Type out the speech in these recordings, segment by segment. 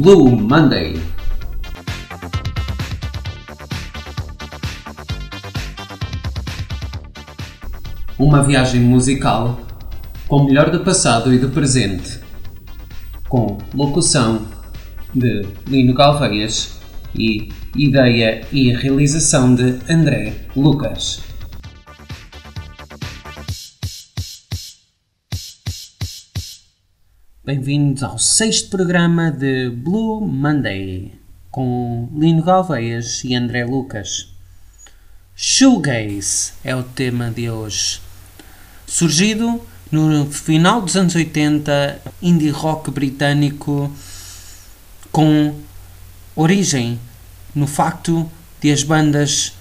Blue Monday. Uma viagem musical com o melhor do passado e do presente, com locução de Lino Galveias e ideia e realização de André Lucas. Bem-vindos ao sexto programa de Blue Monday com Lino Galveias e André Lucas. Shoegaze é o tema de hoje. Surgido no final dos anos 80, indie rock britânico com origem no facto de as bandas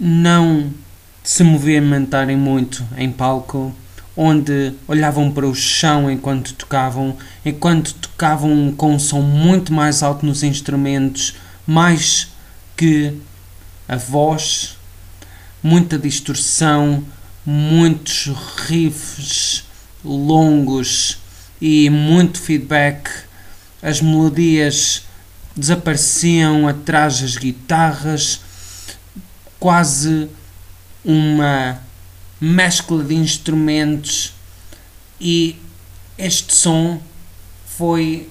não se movimentarem muito em palco onde olhavam para o chão enquanto tocavam, enquanto tocavam com um som muito mais alto nos instrumentos, mais que a voz, muita distorção, muitos riffs longos e muito feedback. As melodias desapareciam atrás das guitarras, quase uma mescla de instrumentos e este som foi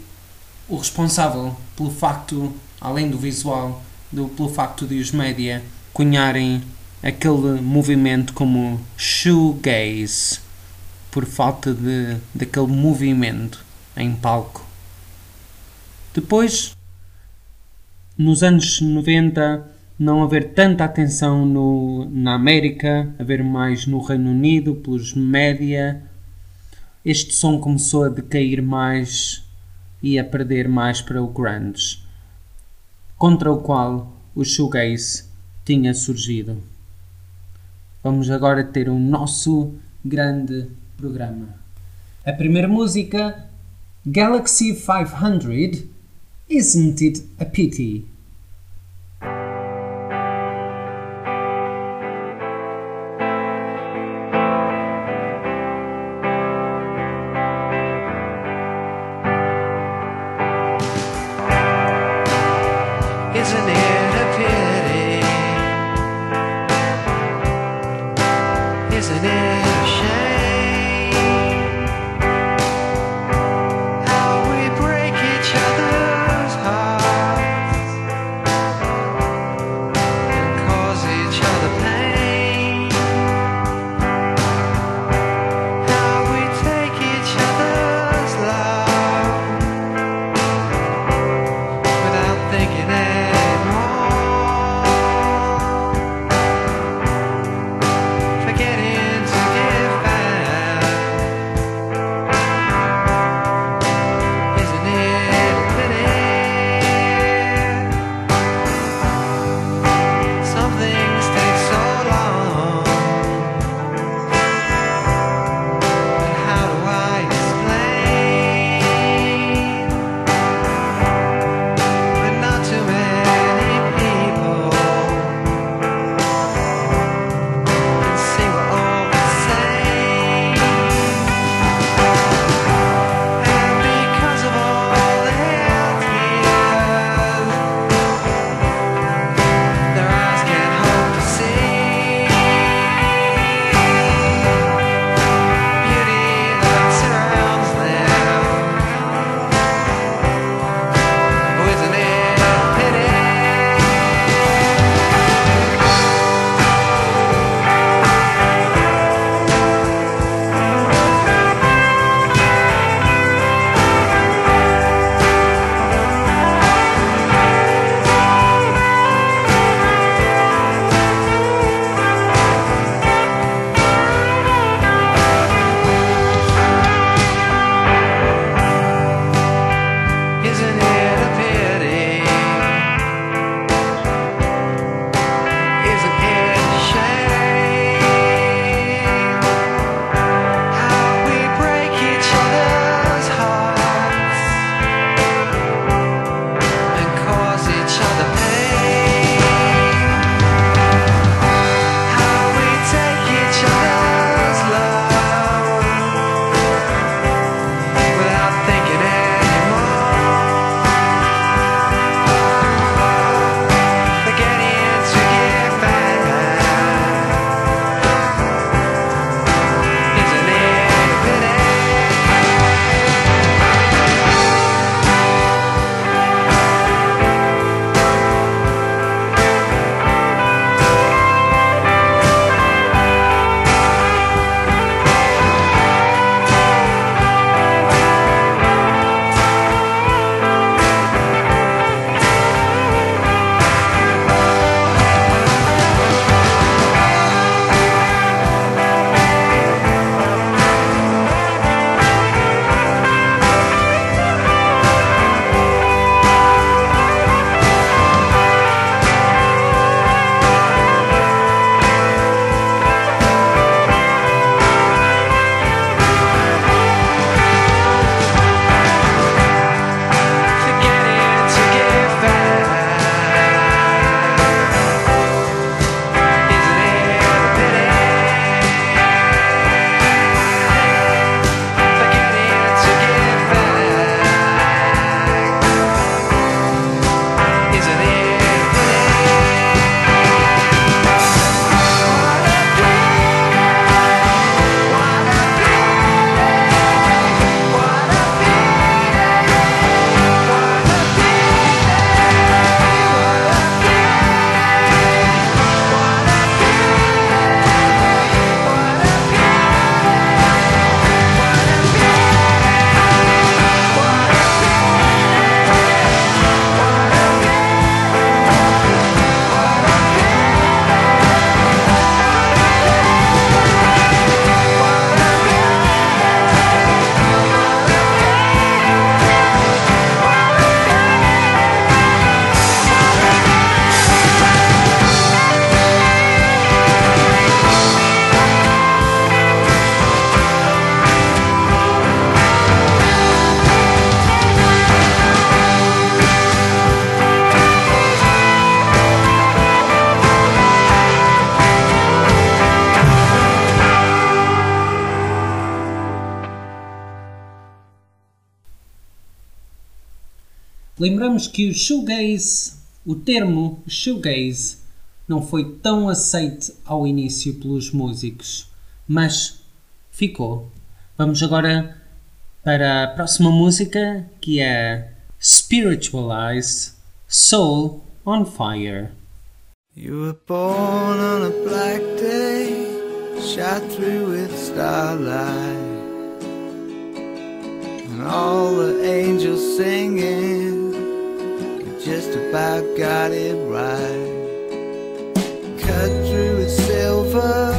o responsável pelo facto, além do visual, do, pelo facto de os média cunharem aquele movimento como shoegaze por falta de, daquele movimento em palco. Depois, nos anos 90, não haver tanta atenção no, na América, haver mais no Reino Unido, pelos média, este som começou a decair mais e a perder mais para o grunge, contra o qual o shoegaze tinha surgido. Vamos agora ter o nosso grande programa. A primeira música, Galaxy 500, Isn't It a Pity? Lembramos que o shoegaze, o termo shoegaze, não foi tão aceito ao início pelos músicos, mas ficou. Vamos agora para a próxima música que é Spiritualized Soul on Fire. You were born on a black day, shot through with starlight, and all the angels singing. just about got it right. Cut through with silver.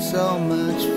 so much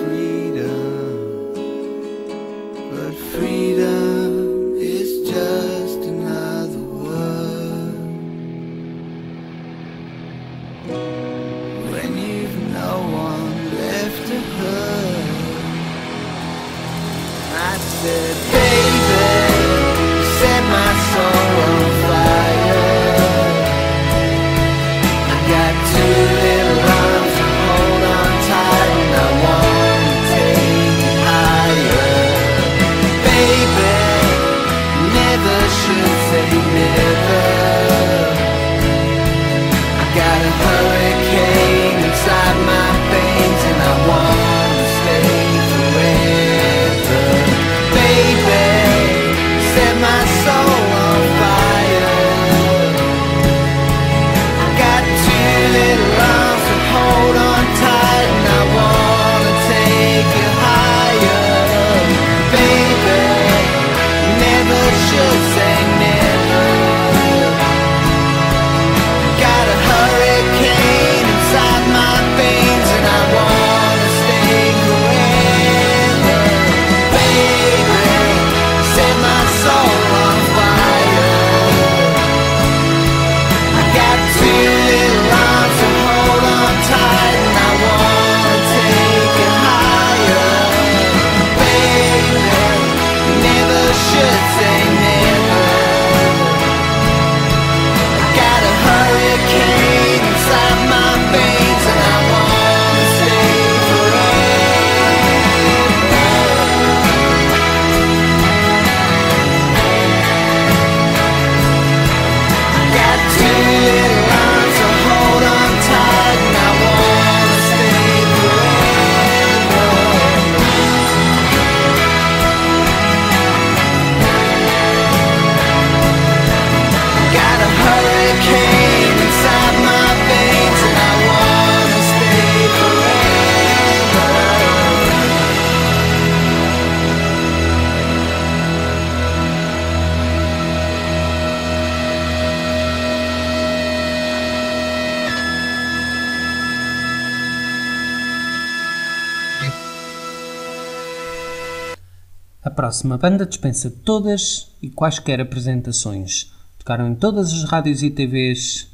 próxima banda dispensa todas e quaisquer apresentações. Tocaram em todas as rádios e TVs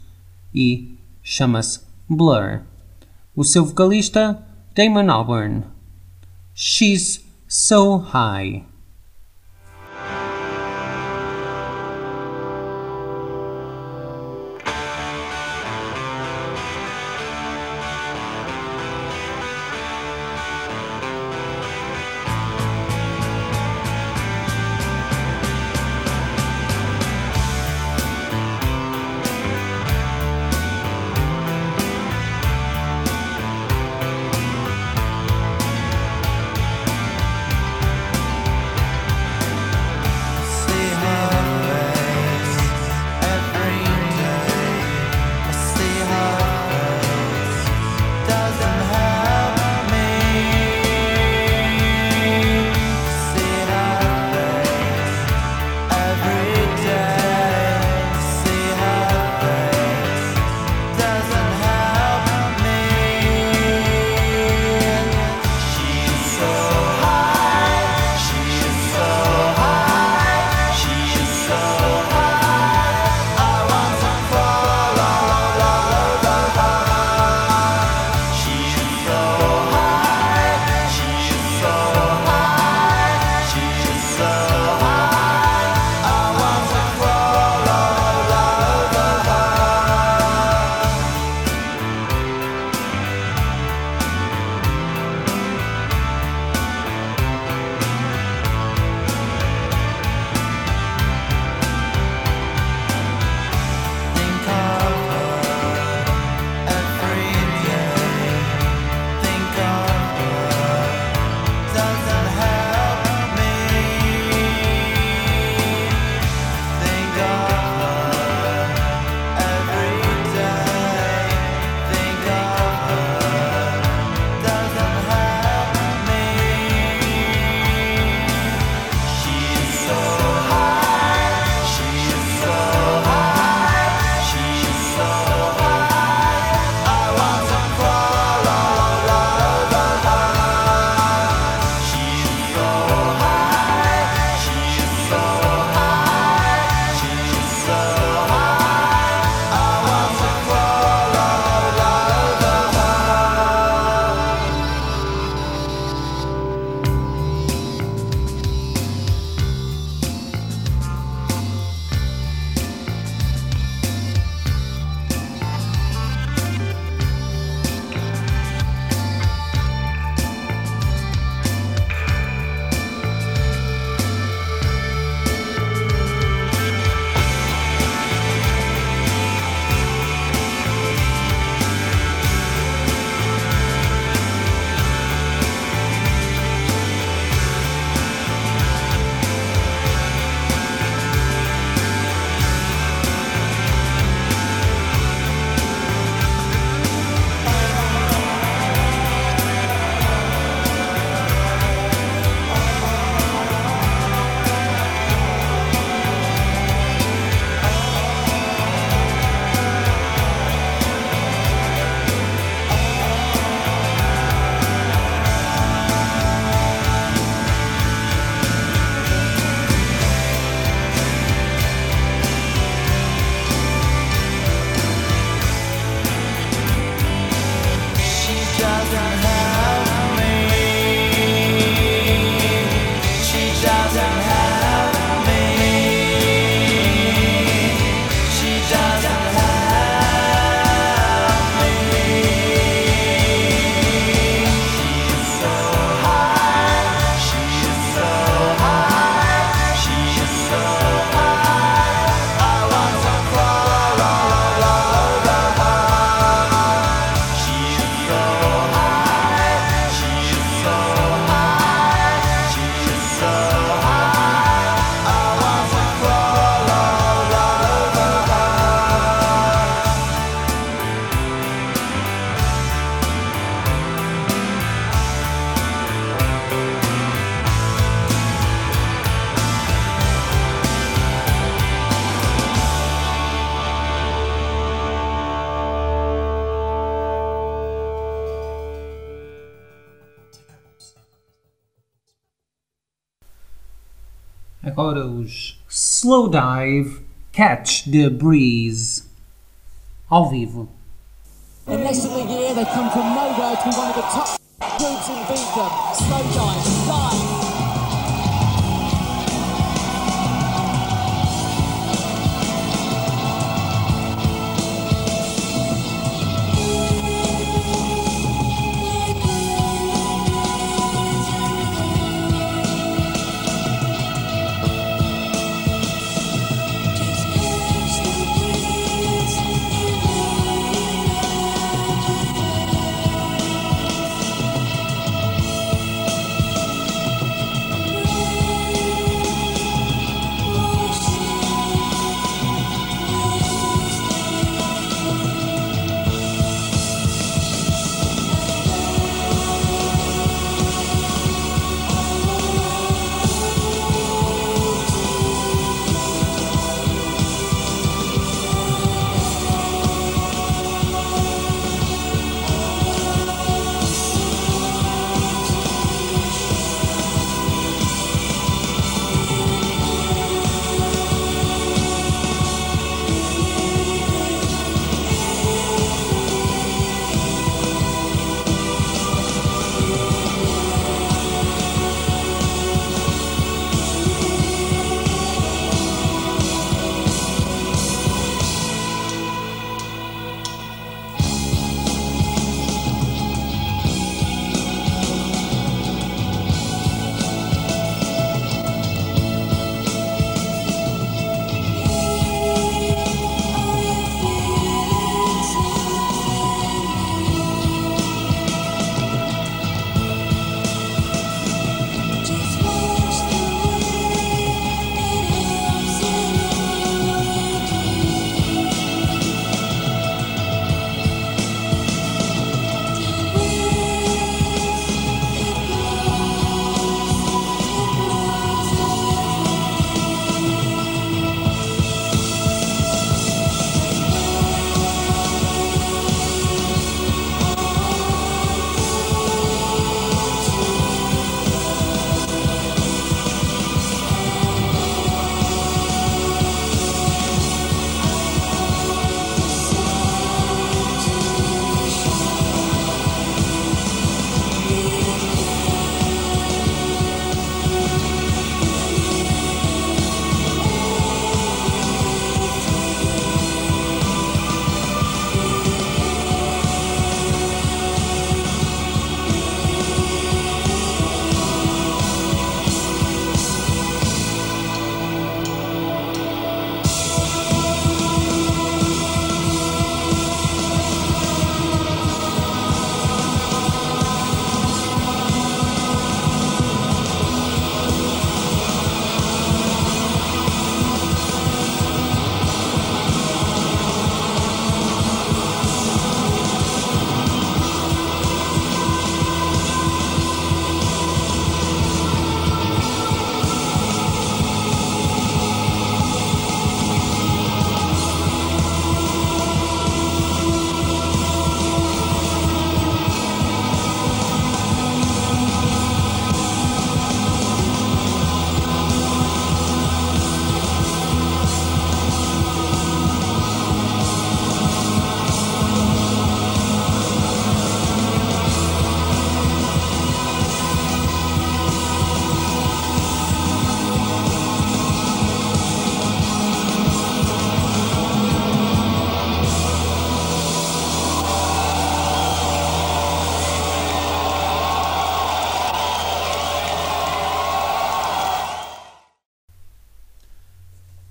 e chama-se Blur. O seu vocalista, Damon Albarn. She's So High. Slow Dive Catch the Breeze. Ao vivo. They come from nowhere to one of the top groups in. Slow dive,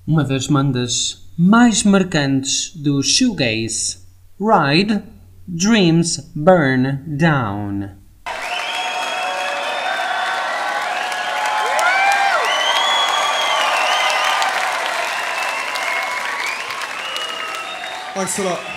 uma das bandas mais marcantes do shoegaze, Ride Dreams Burn Down. Thanks a lot.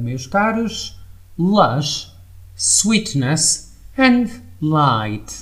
Meus caros, Lush, Sweetness and Light.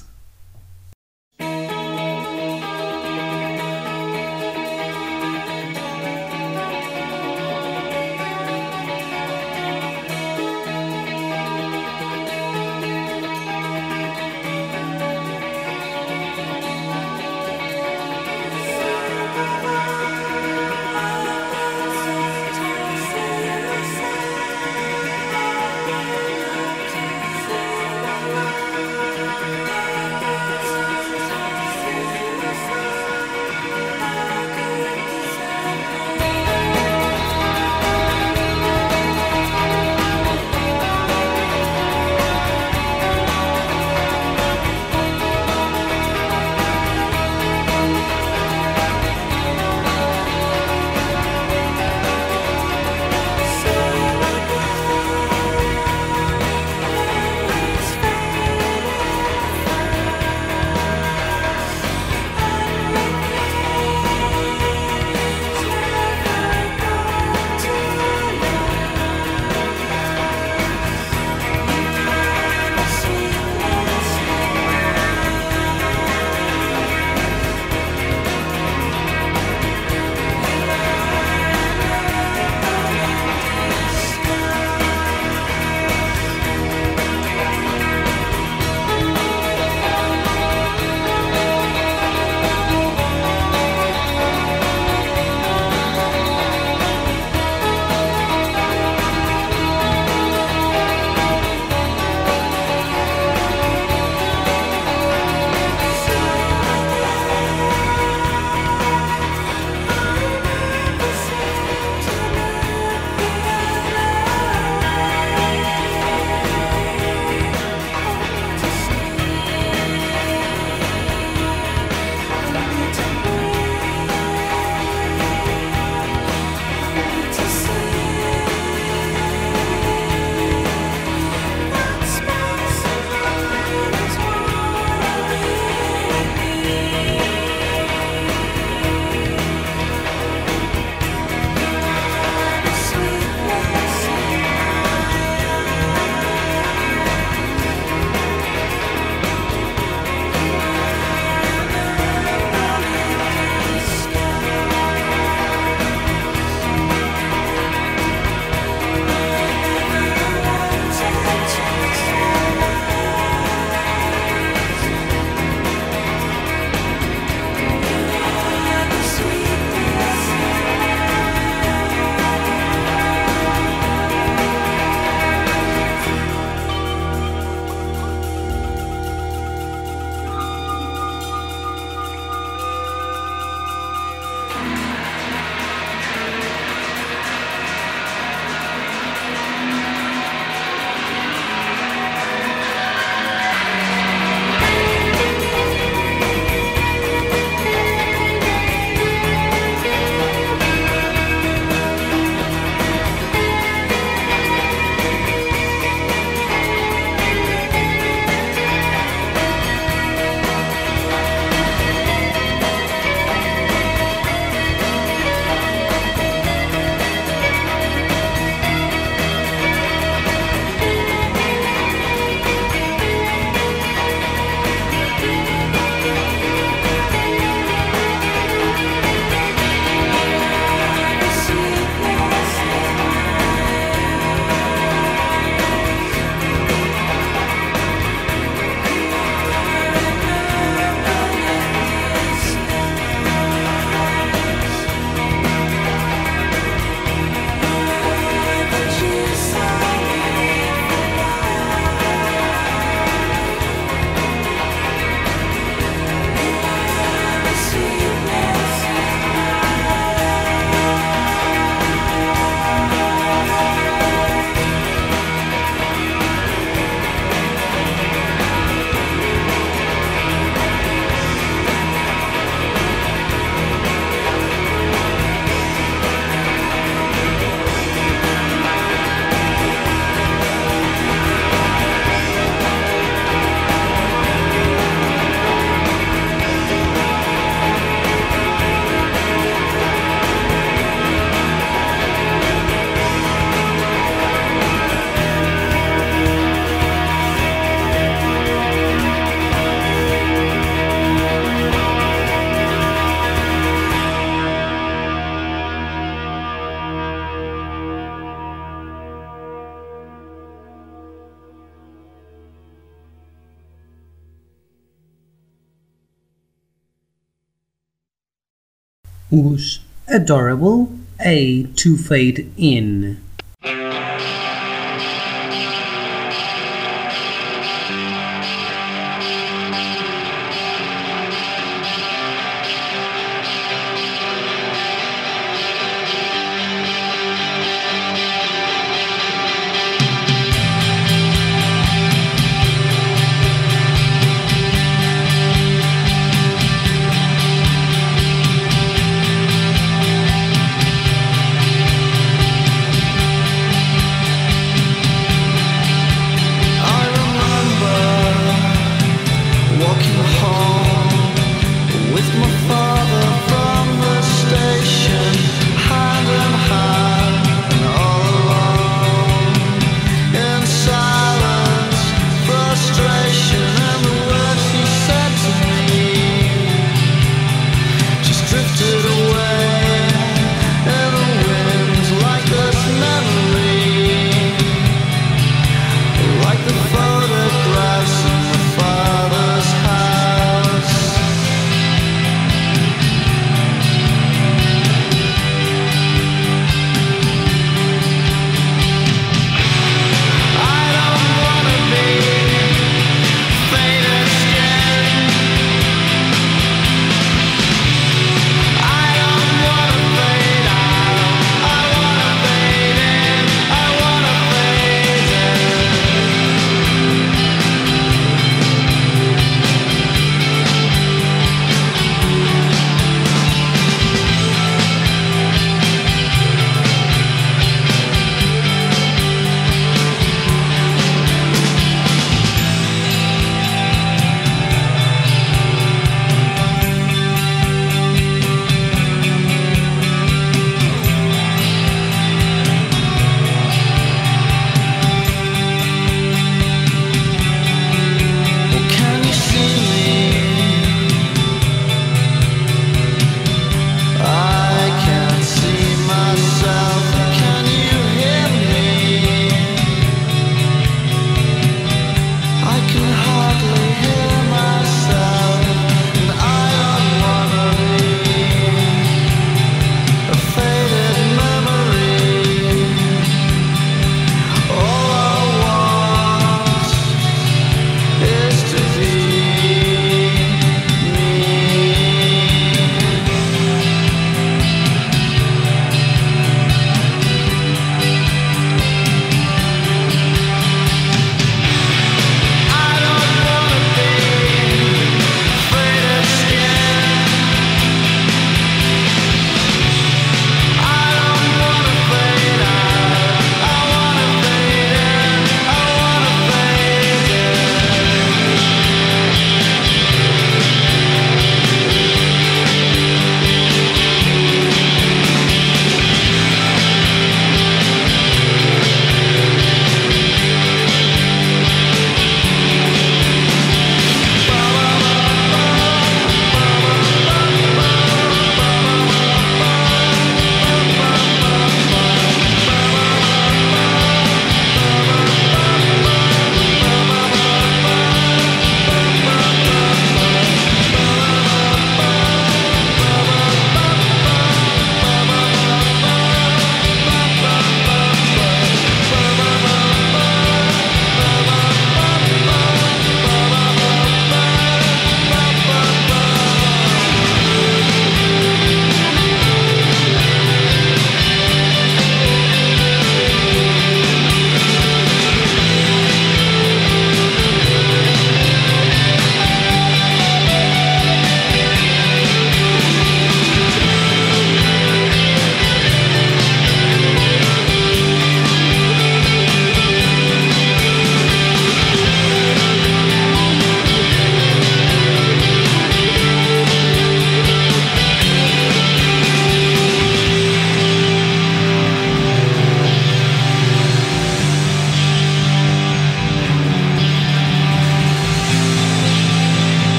Adorable A to Fade In.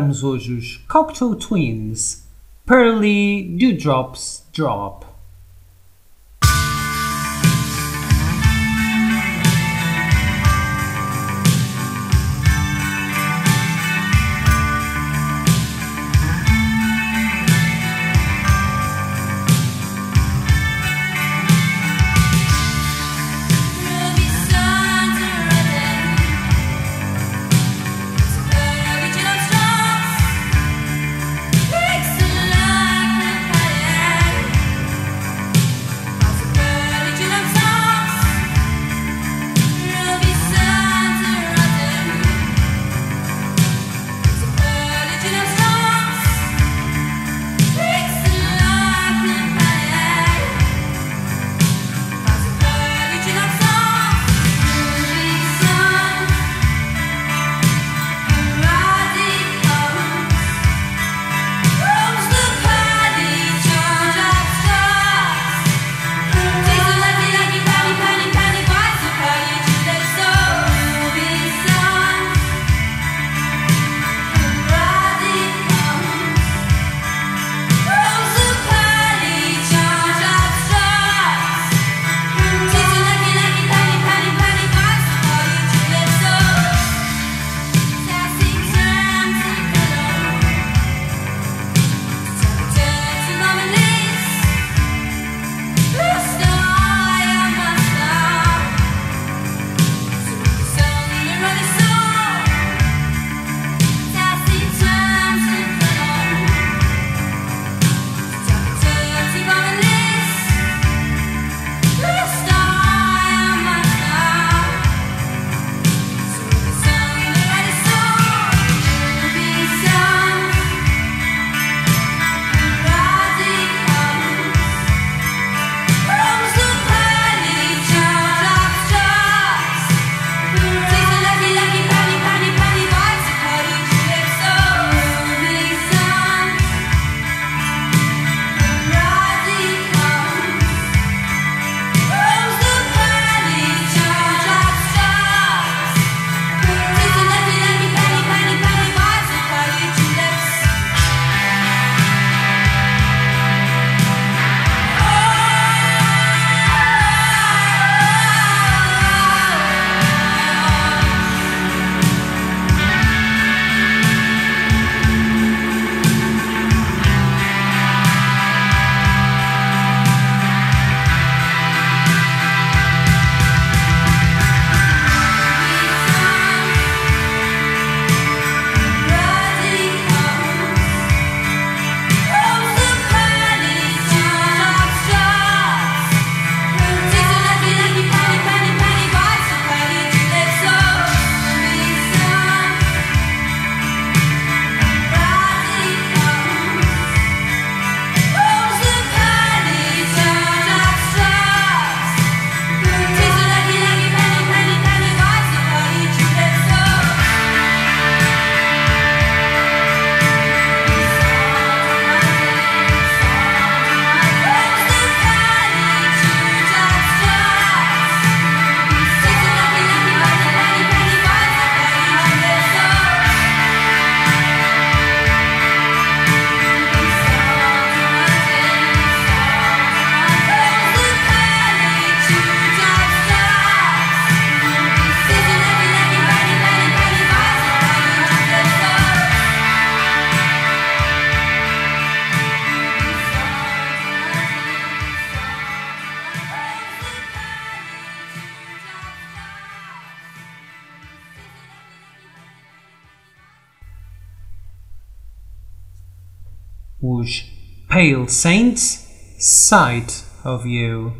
cantamos hoje os Twins, Pearly Dewdrops Drop. sight of you.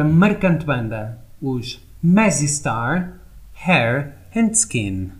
da marcante banda, os Mazzy Star, Hair and Skin.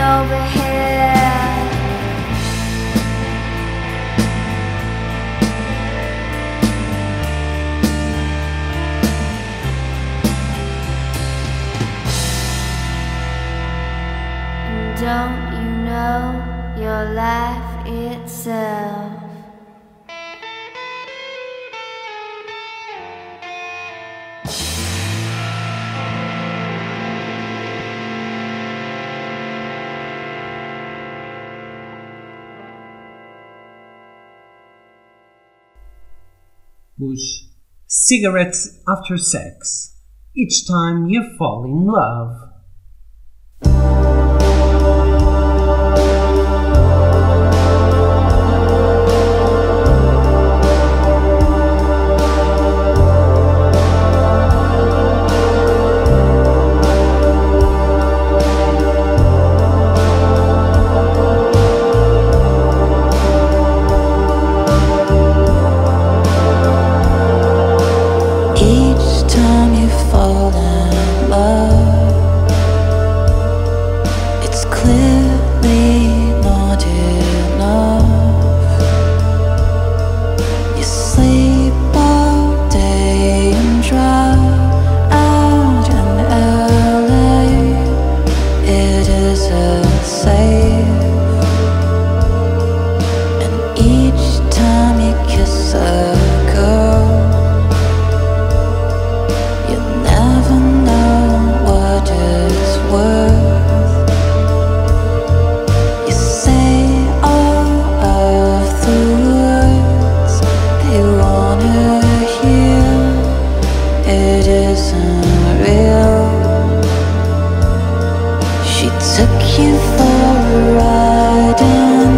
over here. push cigarettes after sex each time you fall in love.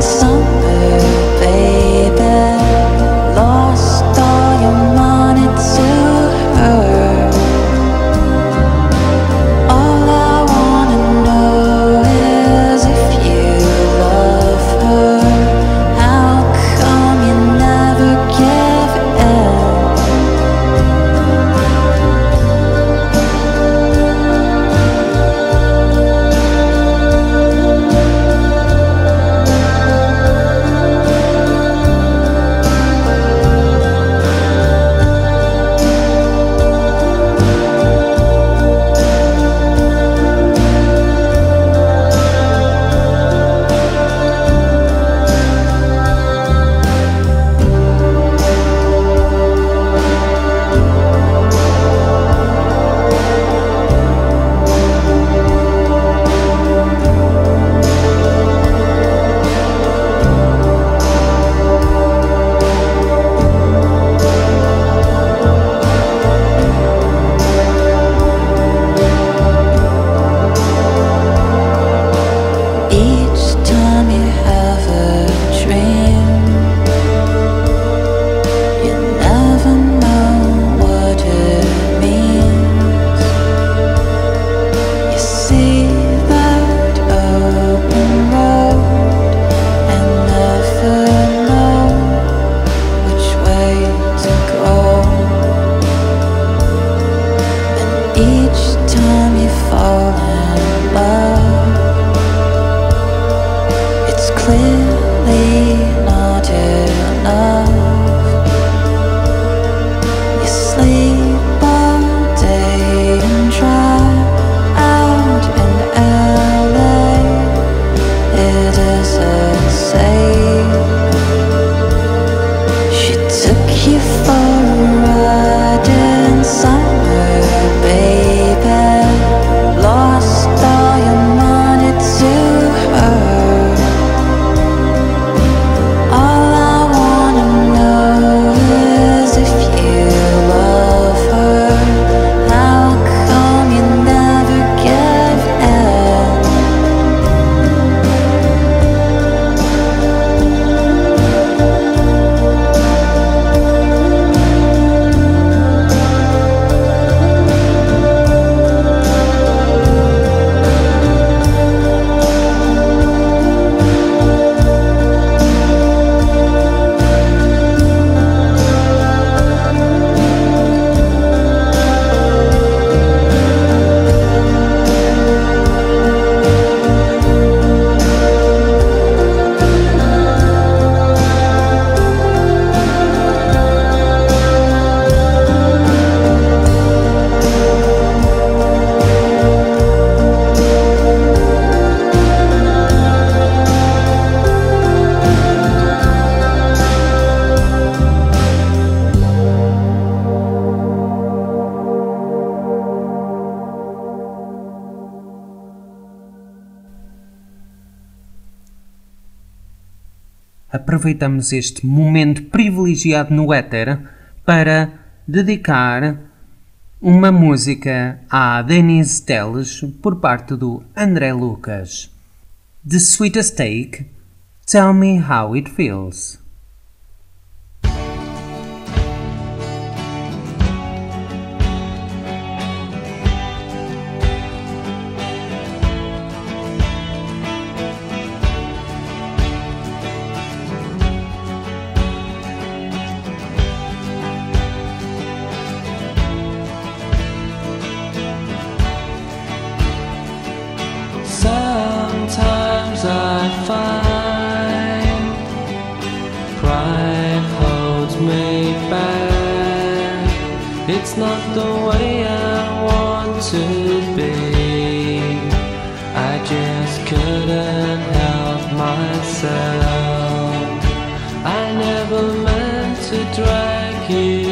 some aproveitamos este momento privilegiado no éter para dedicar uma música à Denise Teles por parte do André Lucas. The Sweetest Take, Tell Me How It Feels. aqui.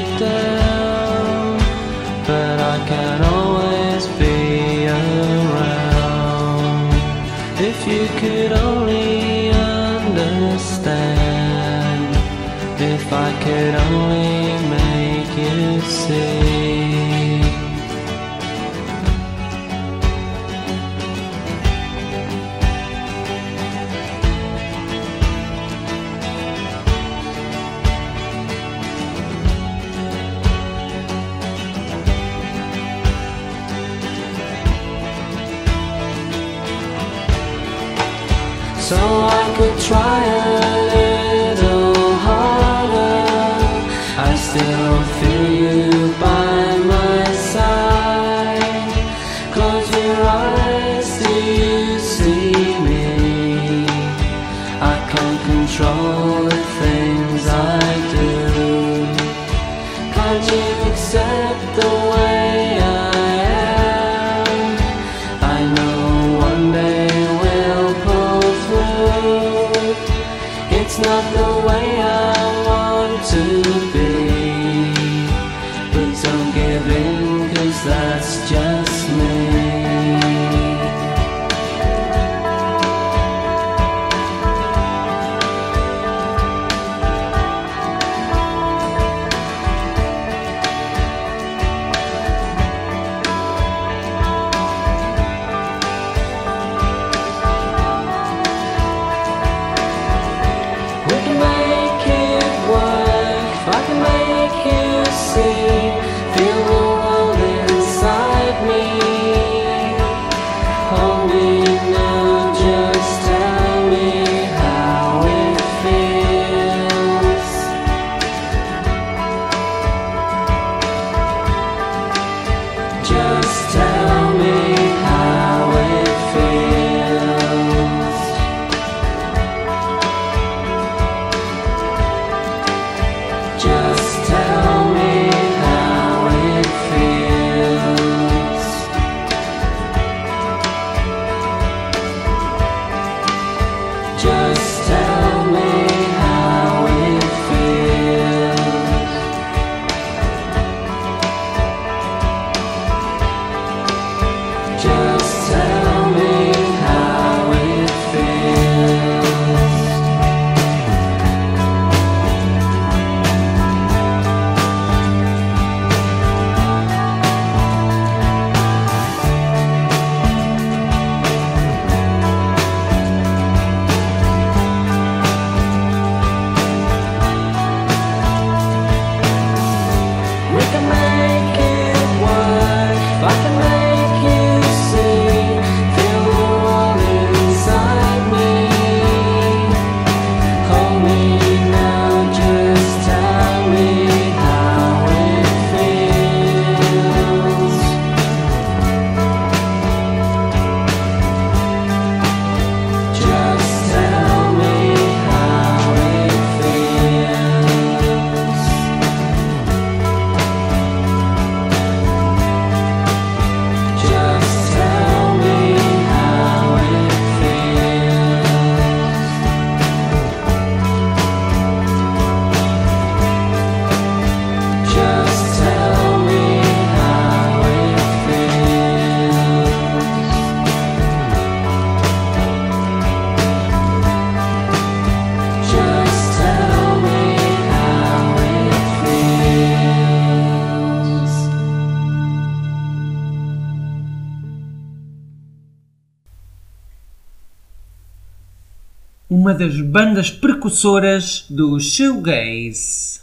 das bandas precursoras do shoegaze.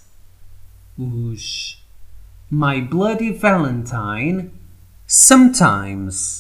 Os My Bloody Valentine, Sometimes.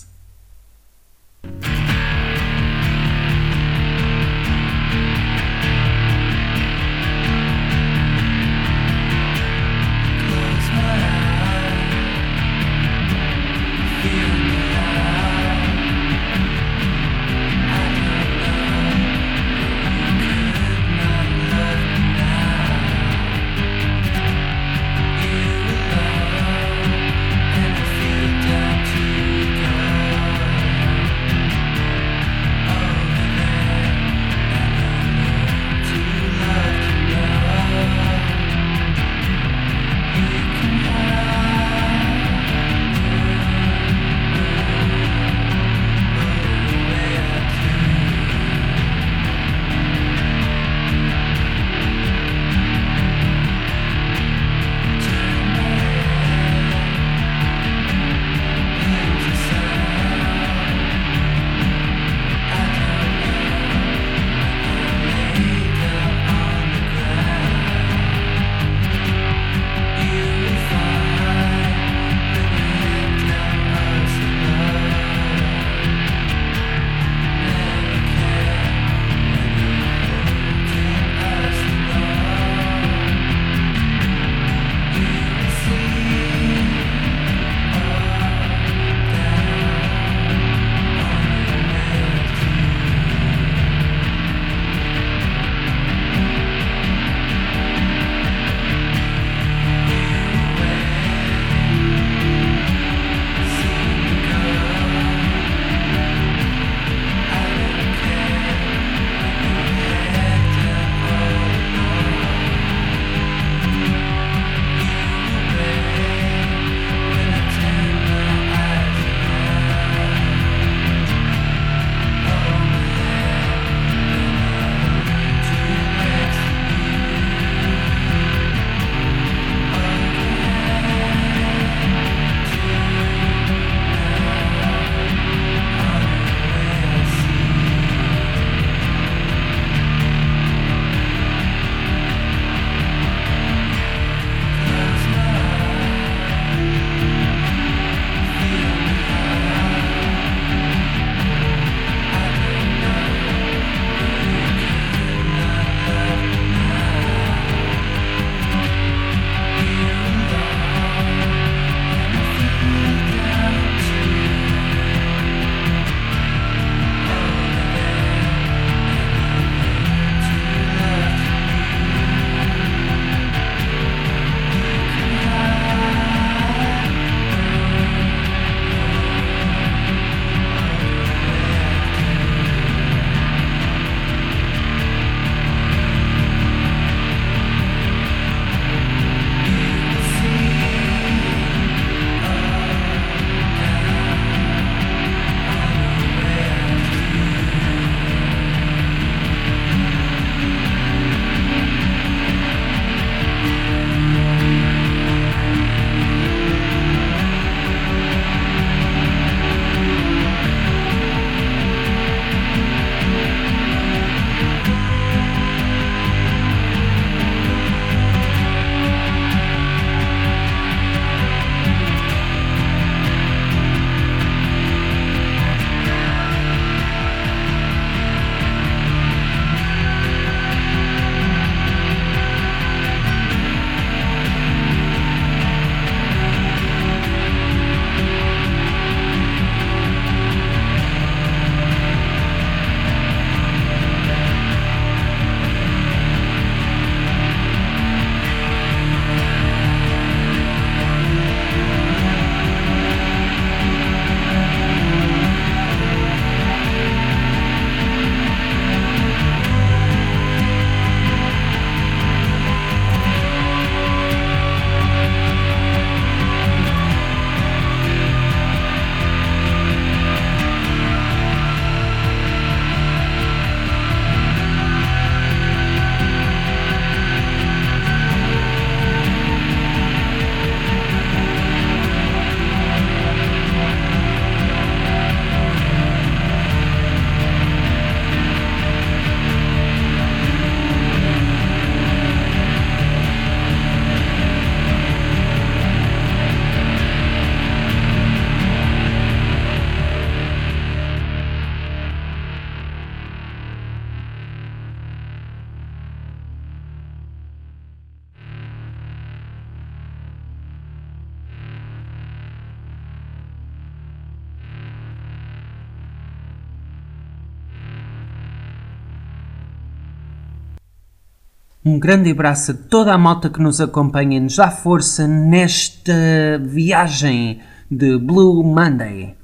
Um grande abraço a toda a malta que nos acompanha e nos dá força nesta viagem de Blue Monday.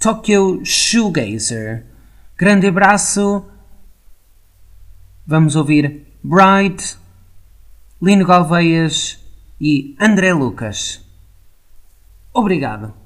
Tokyo Shoegazer. Grande abraço. Vamos ouvir Bright, Lino Galveias e André Lucas. Obrigado.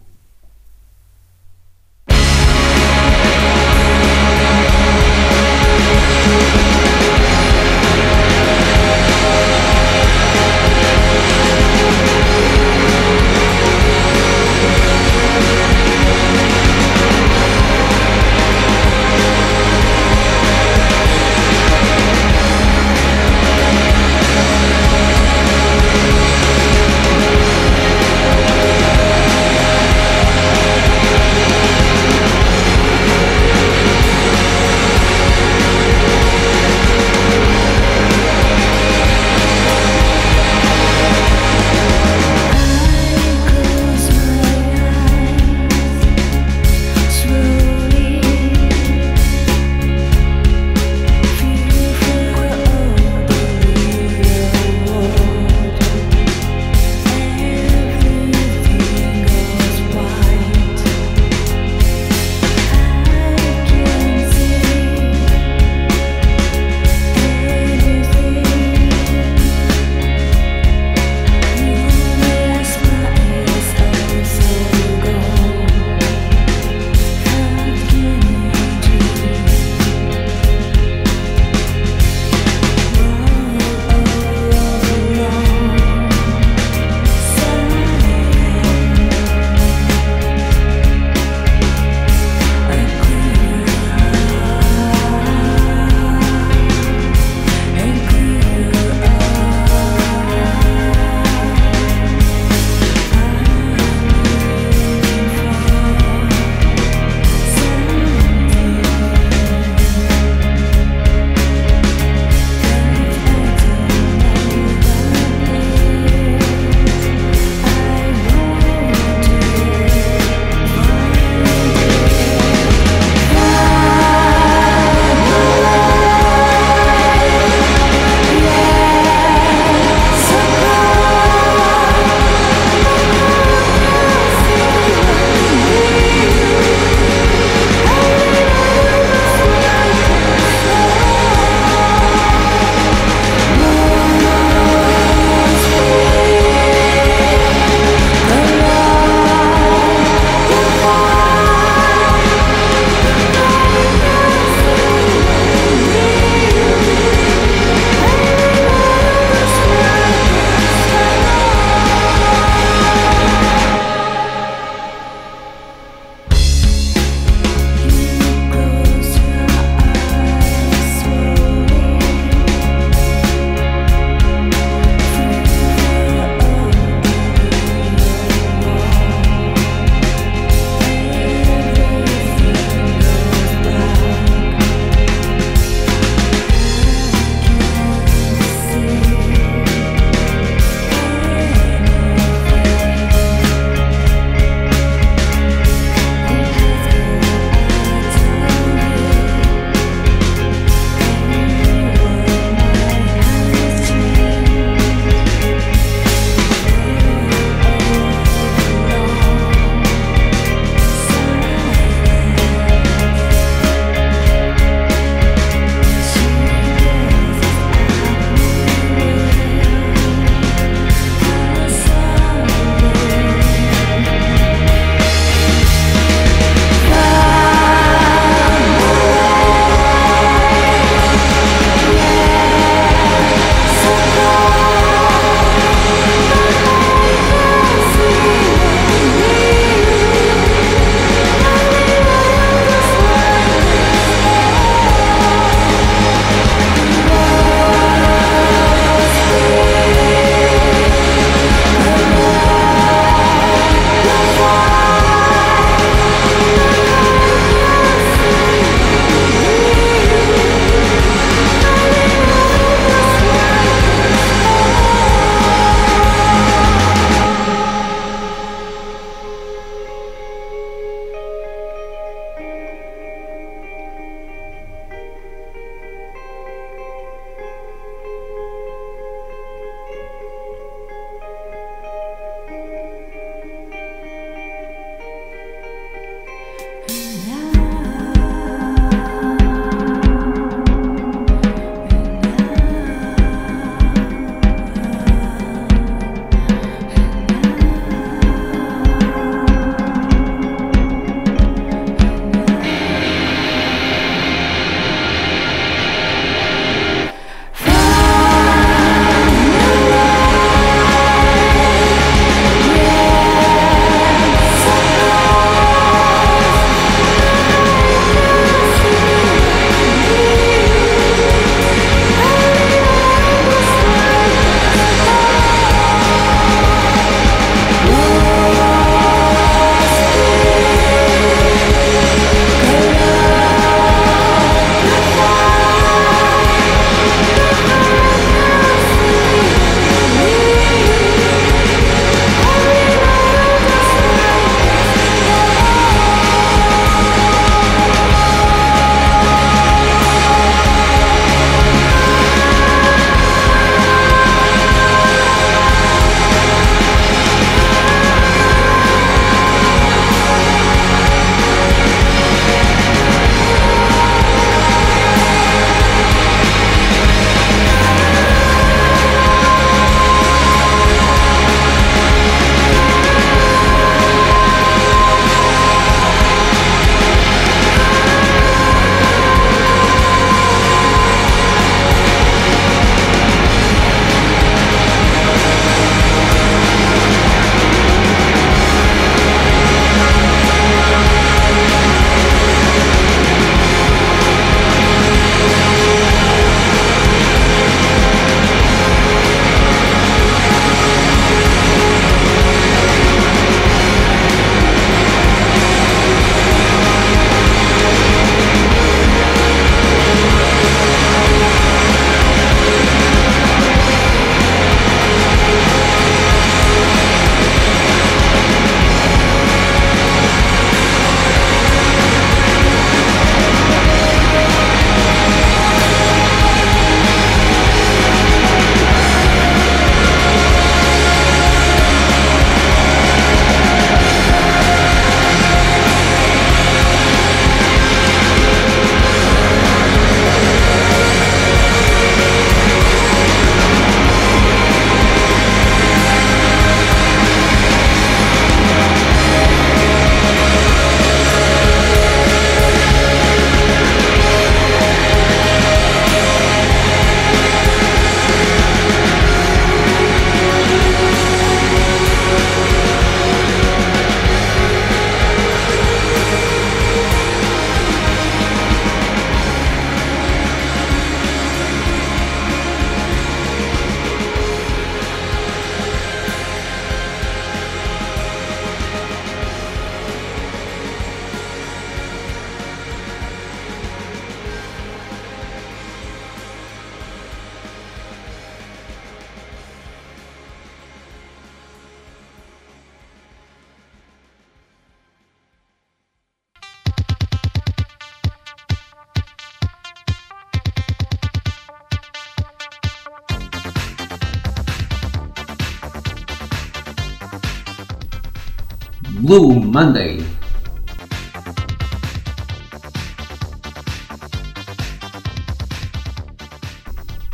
Monday.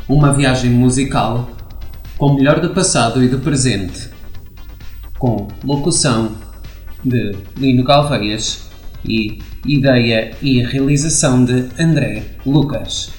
Uma viagem musical com o melhor do passado e do presente, com locução de Lino Galveias e ideia e realização de André Lucas.